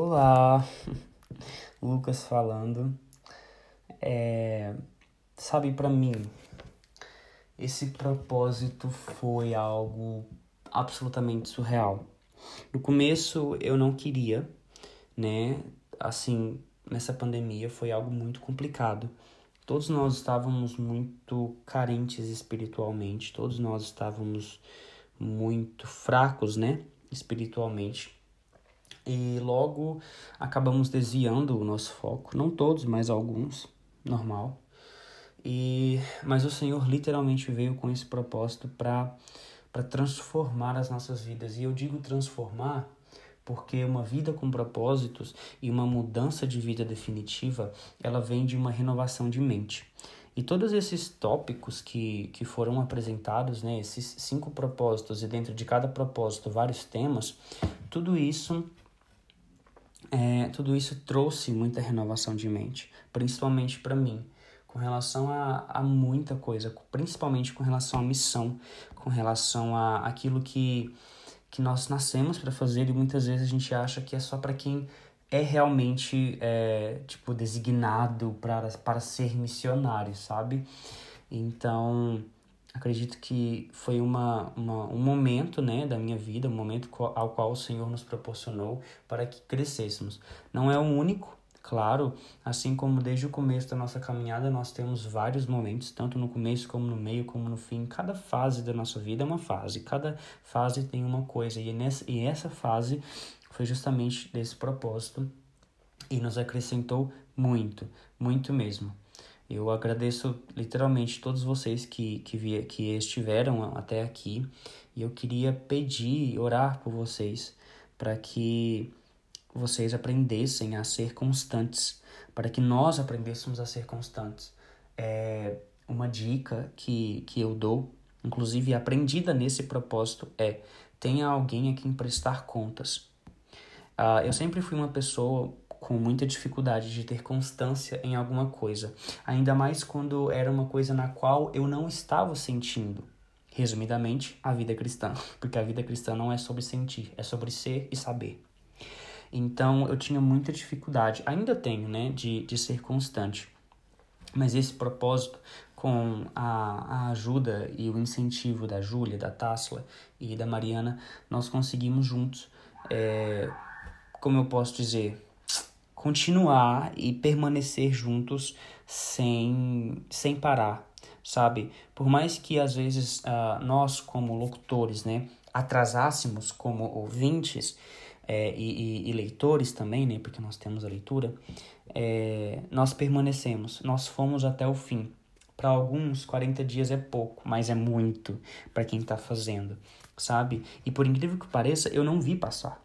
Olá, Lucas falando. É, sabe, para mim, esse propósito foi algo absolutamente surreal. No começo eu não queria, né? Assim, nessa pandemia foi algo muito complicado. Todos nós estávamos muito carentes espiritualmente, todos nós estávamos muito fracos, né? Espiritualmente e logo acabamos desviando o nosso foco, não todos, mas alguns, normal. E mas o Senhor literalmente veio com esse propósito para para transformar as nossas vidas. E eu digo transformar porque uma vida com propósitos e uma mudança de vida definitiva, ela vem de uma renovação de mente. E todos esses tópicos que, que foram apresentados, né, esses cinco propósitos, e dentro de cada propósito vários temas, tudo isso é, tudo isso trouxe muita renovação de mente, principalmente para mim, com relação a, a muita coisa, principalmente com relação à missão, com relação a aquilo que, que nós nascemos para fazer e muitas vezes a gente acha que é só para quem é realmente é, tipo designado para, para ser missionário, sabe? Então acredito que foi uma, uma, um momento né, da minha vida, um momento ao qual o Senhor nos proporcionou para que crescêssemos. Não é o único, claro, assim como desde o começo da nossa caminhada nós temos vários momentos, tanto no começo como no meio, como no fim. Cada fase da nossa vida é uma fase, cada fase tem uma coisa, e, nessa, e essa fase foi justamente desse propósito e nos acrescentou muito, muito mesmo. Eu agradeço literalmente todos vocês que, que, que estiveram até aqui e eu queria pedir, orar por vocês para que vocês aprendessem a ser constantes, para que nós aprendêssemos a ser constantes. É uma dica que, que eu dou, inclusive aprendida nesse propósito, é tenha alguém a quem prestar contas. Uh, eu sempre fui uma pessoa com muita dificuldade de ter constância em alguma coisa, ainda mais quando era uma coisa na qual eu não estava sentindo. Resumidamente, a vida cristã, porque a vida cristã não é sobre sentir, é sobre ser e saber. Então eu tinha muita dificuldade, ainda tenho, né, de, de ser constante. Mas esse propósito, com a, a ajuda e o incentivo da Júlia, da Tássila e da Mariana, nós conseguimos juntos, é, como eu posso dizer, continuar e permanecer juntos sem, sem parar, sabe? Por mais que às vezes uh, nós, como locutores, né, atrasássemos como ouvintes é, e, e, e, leitores também, né, porque nós temos a leitura, é, nós permanecemos, nós fomos até o fim. Para alguns, 40 dias é pouco, mas é muito para quem está fazendo, sabe? E por incrível que pareça, eu não vi passar.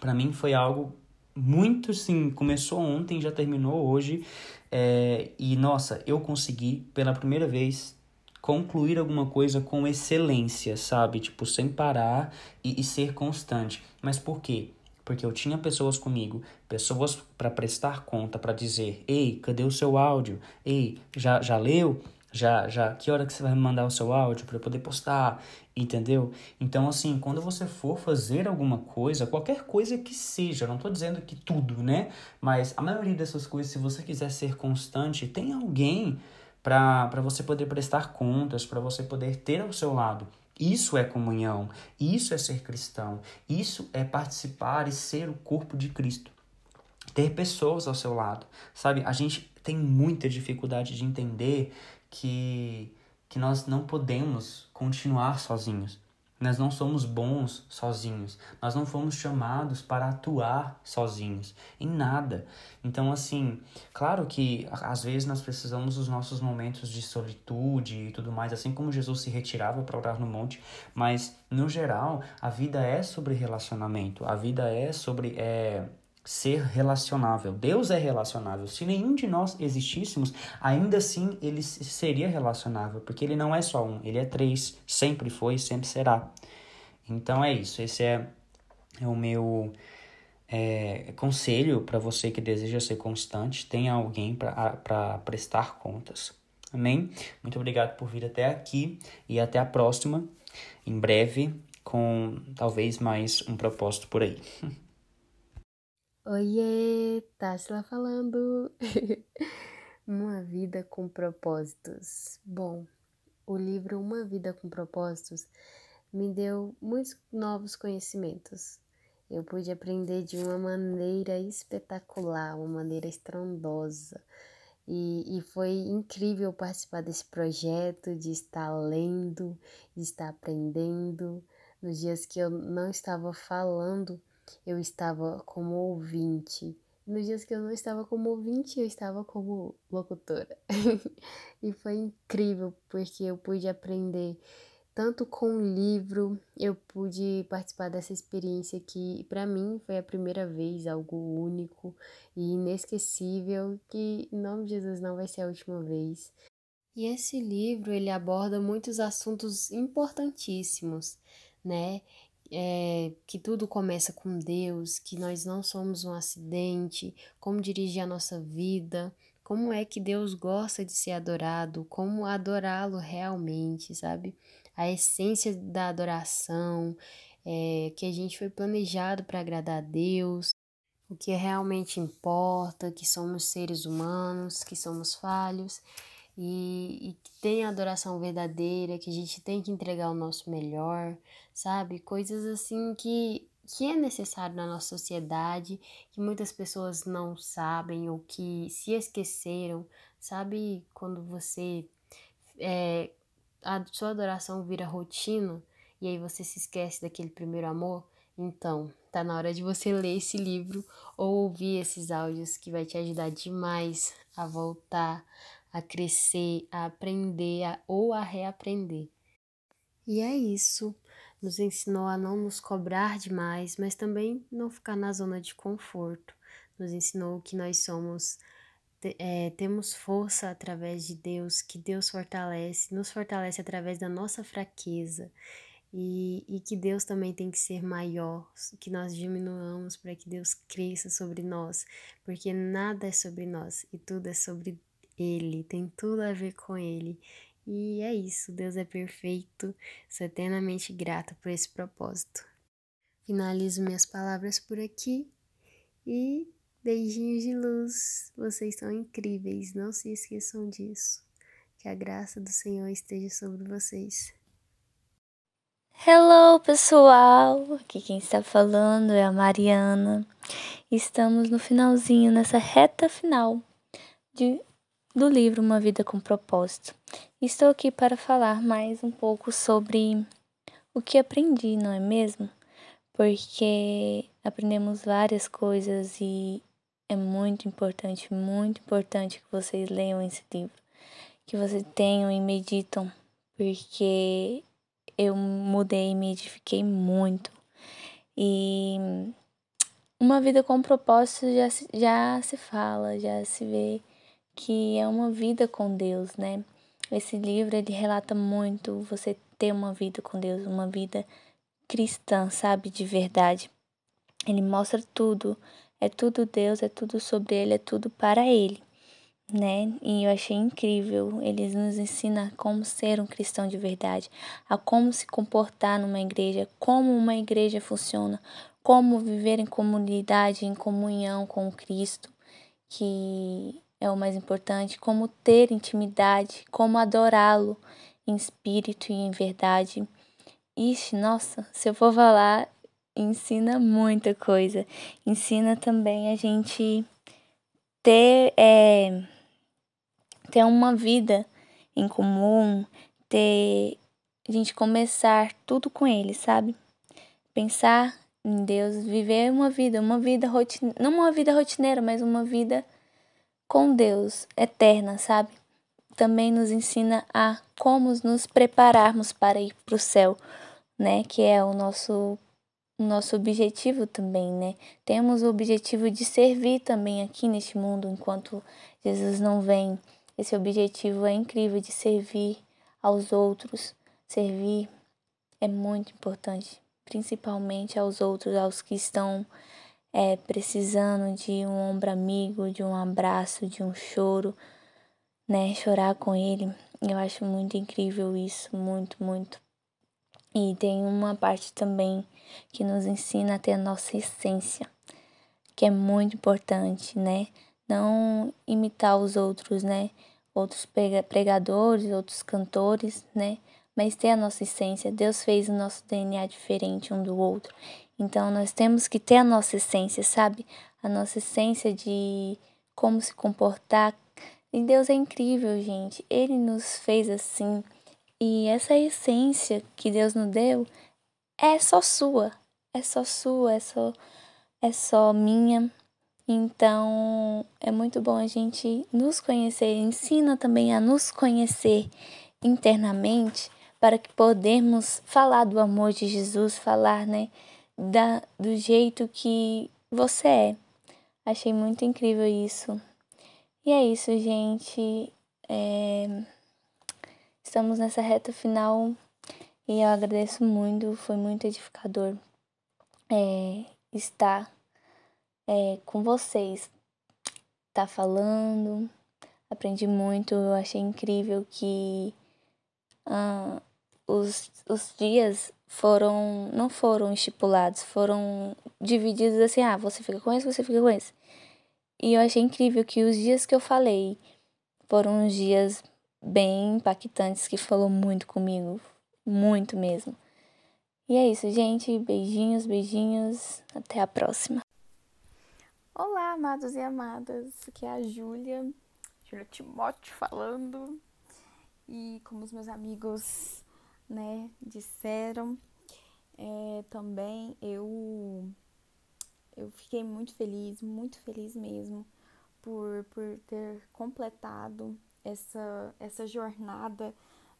Para mim foi algo muito sim, começou ontem, já terminou hoje. É, e nossa, eu consegui pela primeira vez concluir alguma coisa com excelência, sabe? Tipo, sem parar e, e ser constante. Mas por quê? Porque eu tinha pessoas comigo, pessoas para prestar conta, para dizer: ei, cadê o seu áudio? Ei, já, já leu? Já, já, que hora que você vai mandar o seu áudio para eu poder postar, entendeu? Então, assim, quando você for fazer alguma coisa, qualquer coisa que seja, não estou dizendo que tudo, né? Mas a maioria dessas coisas, se você quiser ser constante, tem alguém para você poder prestar contas, para você poder ter ao seu lado. Isso é comunhão, isso é ser cristão, isso é participar e ser o corpo de Cristo. Ter pessoas ao seu lado, sabe? A gente tem muita dificuldade de entender que, que nós não podemos continuar sozinhos. Nós não somos bons sozinhos. Nós não fomos chamados para atuar sozinhos em nada. Então, assim, claro que às vezes nós precisamos dos nossos momentos de solitude e tudo mais, assim como Jesus se retirava para orar no monte, mas no geral, a vida é sobre relacionamento. A vida é sobre é, ser relacionável. Deus é relacionável. Se nenhum de nós existíssemos, ainda assim ele seria relacionável, porque ele não é só um, ele é três, sempre foi, sempre será. Então é isso. Esse é, é o meu é, conselho para você que deseja ser constante. Tenha alguém para prestar contas. Amém? Muito obrigado por vir até aqui e até a próxima. Em breve, com talvez mais um propósito por aí. Oiê, Tássila falando. Uma vida com propósitos. Bom, o livro Uma Vida com Propósitos me deu muitos novos conhecimentos. Eu pude aprender de uma maneira espetacular, uma maneira estrondosa. E, e foi incrível participar desse projeto, de estar lendo, de estar aprendendo. Nos dias que eu não estava falando, eu estava como ouvinte. Nos dias que eu não estava como ouvinte, eu estava como locutora. e foi incrível porque eu pude aprender tanto com o livro, eu pude participar dessa experiência que para mim foi a primeira vez, algo único e inesquecível, que em nome de Jesus não vai ser a última vez. E esse livro, ele aborda muitos assuntos importantíssimos, né? É, que tudo começa com Deus, que nós não somos um acidente, como dirigir a nossa vida, como é que Deus gosta de ser adorado, como adorá-lo realmente, sabe? A essência da adoração, é, que a gente foi planejado para agradar a Deus, o que realmente importa, que somos seres humanos, que somos falhos e, e que tem a adoração verdadeira, que a gente tem que entregar o nosso melhor, sabe? Coisas assim que, que é necessário na nossa sociedade, que muitas pessoas não sabem ou que se esqueceram, sabe? Quando você. É, a sua adoração vira rotina e aí você se esquece daquele primeiro amor. Então, tá na hora de você ler esse livro ou ouvir esses áudios que vai te ajudar demais a voltar a crescer, a aprender a, ou a reaprender. E é isso. Nos ensinou a não nos cobrar demais, mas também não ficar na zona de conforto. Nos ensinou que nós somos, é, temos força através de Deus, que Deus fortalece, nos fortalece através da nossa fraqueza. E, e, que Deus também tem que ser maior, que nós diminuamos para que Deus cresça sobre nós, porque nada é sobre nós e tudo é sobre ele, tem tudo a ver com Ele. E é isso, Deus é perfeito, sou eternamente grata por esse propósito. Finalizo minhas palavras por aqui e beijinhos de luz, vocês são incríveis, não se esqueçam disso. Que a graça do Senhor esteja sobre vocês. Hello, pessoal! Aqui quem está falando é a Mariana. Estamos no finalzinho, nessa reta final de do livro Uma Vida com Propósito. Estou aqui para falar mais um pouco sobre o que aprendi, não é mesmo? Porque aprendemos várias coisas e é muito importante, muito importante que vocês leiam esse livro, que vocês tenham e meditam, porque eu mudei e me edifiquei muito. E uma vida com propósito já se, já se fala, já se vê que é uma vida com Deus, né? Esse livro ele relata muito você ter uma vida com Deus, uma vida cristã, sabe, de verdade. Ele mostra tudo, é tudo Deus, é tudo sobre ele, é tudo para ele, né? E eu achei incrível. Ele nos ensina como ser um cristão de verdade, a como se comportar numa igreja, como uma igreja funciona, como viver em comunidade, em comunhão com Cristo, que é o mais importante, como ter intimidade, como adorá-lo em espírito e em verdade. Ixi, nossa, se eu for falar, ensina muita coisa. Ensina também a gente ter, é, ter uma vida em comum, ter a gente começar tudo com ele, sabe? Pensar em Deus, viver uma vida, uma vida rotineira, não uma vida rotineira, mas uma vida com Deus eterna, sabe? Também nos ensina a como nos prepararmos para ir para o céu, né? Que é o nosso nosso objetivo também, né? Temos o objetivo de servir também aqui neste mundo enquanto Jesus não vem. Esse objetivo é incrível de servir aos outros. Servir é muito importante, principalmente aos outros, aos que estão é, precisando de um ombro amigo, de um abraço, de um choro, né? Chorar com ele. Eu acho muito incrível isso, muito, muito. E tem uma parte também que nos ensina a ter a nossa essência, que é muito importante, né? Não imitar os outros, né? Outros pregadores, outros cantores, né? Mas ter a nossa essência. Deus fez o nosso DNA diferente um do outro. Então nós temos que ter a nossa essência, sabe? A nossa essência de como se comportar. E Deus é incrível, gente. Ele nos fez assim. E essa essência que Deus nos deu é só sua. É só sua, é só é só minha. Então, é muito bom a gente nos conhecer, ensina também a nos conhecer internamente para que podemos falar do amor de Jesus, falar, né, da, do jeito que você é. Achei muito incrível isso. E é isso, gente. É... Estamos nessa reta final e eu agradeço muito, foi muito edificador é, estar é, com vocês, tá falando. Aprendi muito, eu achei incrível que ah, os, os dias foram não foram estipulados, foram divididos assim, ah, você fica com esse, você fica com esse. E eu achei incrível que os dias que eu falei foram uns dias bem impactantes que falou muito comigo, muito mesmo. E é isso, gente. Beijinhos, beijinhos. Até a próxima. Olá, amados e amadas. Aqui é a Júlia, Júlia Timóteo falando. E como os meus amigos, né, disseram, é, também eu eu fiquei muito feliz, muito feliz mesmo por, por ter completado essa, essa jornada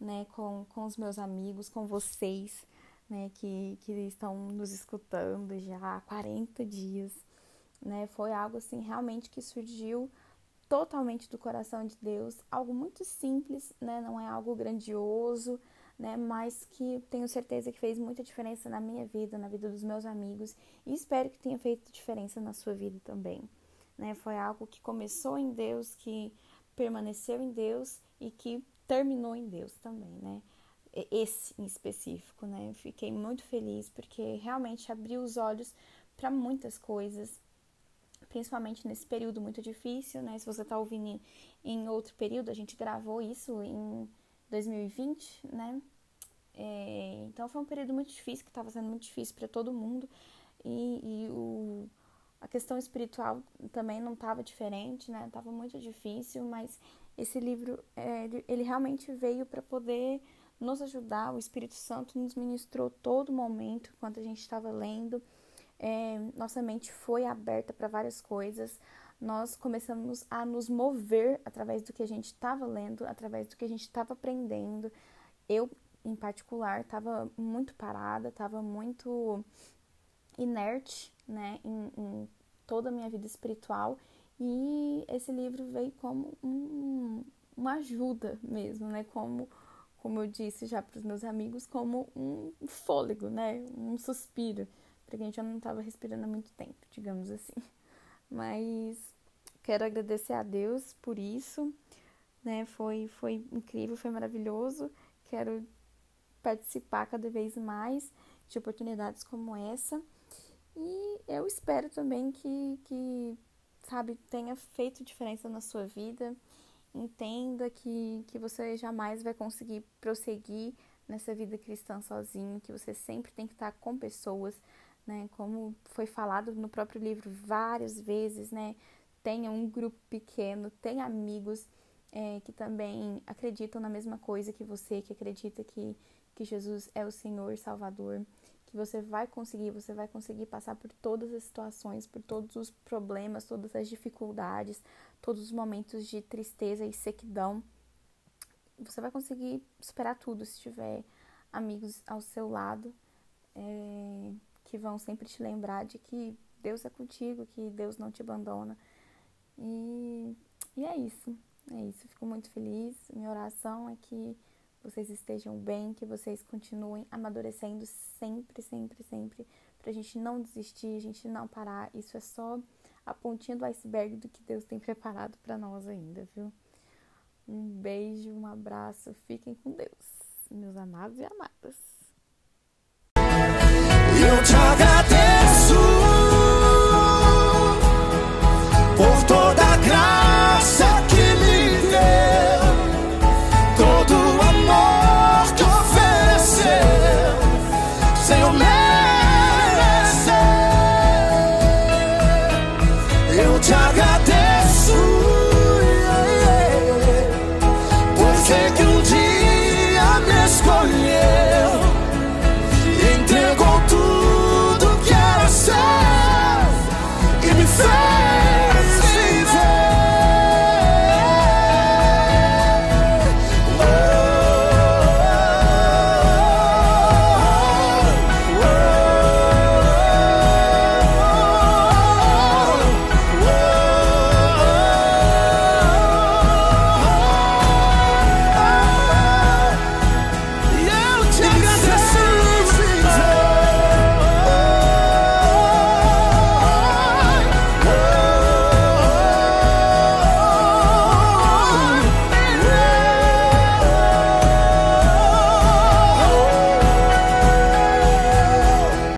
né, com, com os meus amigos, com vocês, né, que, que estão nos escutando já há 40 dias, né, foi algo assim realmente que surgiu totalmente do coração de Deus, algo muito simples, né, não é algo grandioso, né, mas que tenho certeza que fez muita diferença na minha vida, na vida dos meus amigos e espero que tenha feito diferença na sua vida também, né, foi algo que começou em Deus, que permaneceu em Deus e que terminou em Deus também, né, esse em específico, né? Fiquei muito feliz porque realmente abriu os olhos para muitas coisas, principalmente nesse período muito difícil, né? Se você está ouvindo em outro período, a gente gravou isso em 2020, né? É, então foi um período muito difícil, que estava sendo muito difícil para todo mundo e, e o, a questão espiritual também não estava diferente, né? Tava muito difícil, mas esse livro é, ele, ele realmente veio para poder nos ajudar. O Espírito Santo nos ministrou todo momento enquanto a gente estava lendo. É, nossa mente foi aberta para várias coisas. Nós começamos a nos mover através do que a gente estava lendo, através do que a gente estava aprendendo. Eu, em particular, estava muito parada, estava muito inerte, né, em, em, toda a minha vida espiritual. E esse livro veio como um, uma ajuda mesmo, né, como como eu disse já para os meus amigos, como um fôlego, né? Um suspiro, porque a gente já não estava respirando há muito tempo, digamos assim. Mas quero agradecer a Deus por isso, né? Foi, foi incrível, foi maravilhoso. Quero participar cada vez mais de oportunidades como essa. E eu espero também que, que sabe, tenha feito diferença na sua vida Entenda que, que você jamais vai conseguir prosseguir nessa vida cristã sozinho, que você sempre tem que estar com pessoas, né? Como foi falado no próprio livro várias vezes, né? Tenha um grupo pequeno, tenha amigos é, que também acreditam na mesma coisa que você, que acredita que, que Jesus é o Senhor Salvador que você vai conseguir, você vai conseguir passar por todas as situações, por todos os problemas, todas as dificuldades, todos os momentos de tristeza e sequidão. Você vai conseguir superar tudo se tiver amigos ao seu lado é, que vão sempre te lembrar de que Deus é contigo, que Deus não te abandona. E, e é isso, é isso. Fico muito feliz. Minha oração é que vocês estejam bem, que vocês continuem amadurecendo sempre, sempre, sempre, pra gente não desistir, a gente não parar. Isso é só a pontinha do iceberg do que Deus tem preparado para nós ainda, viu? Um beijo, um abraço, fiquem com Deus, meus amados e amadas. no time.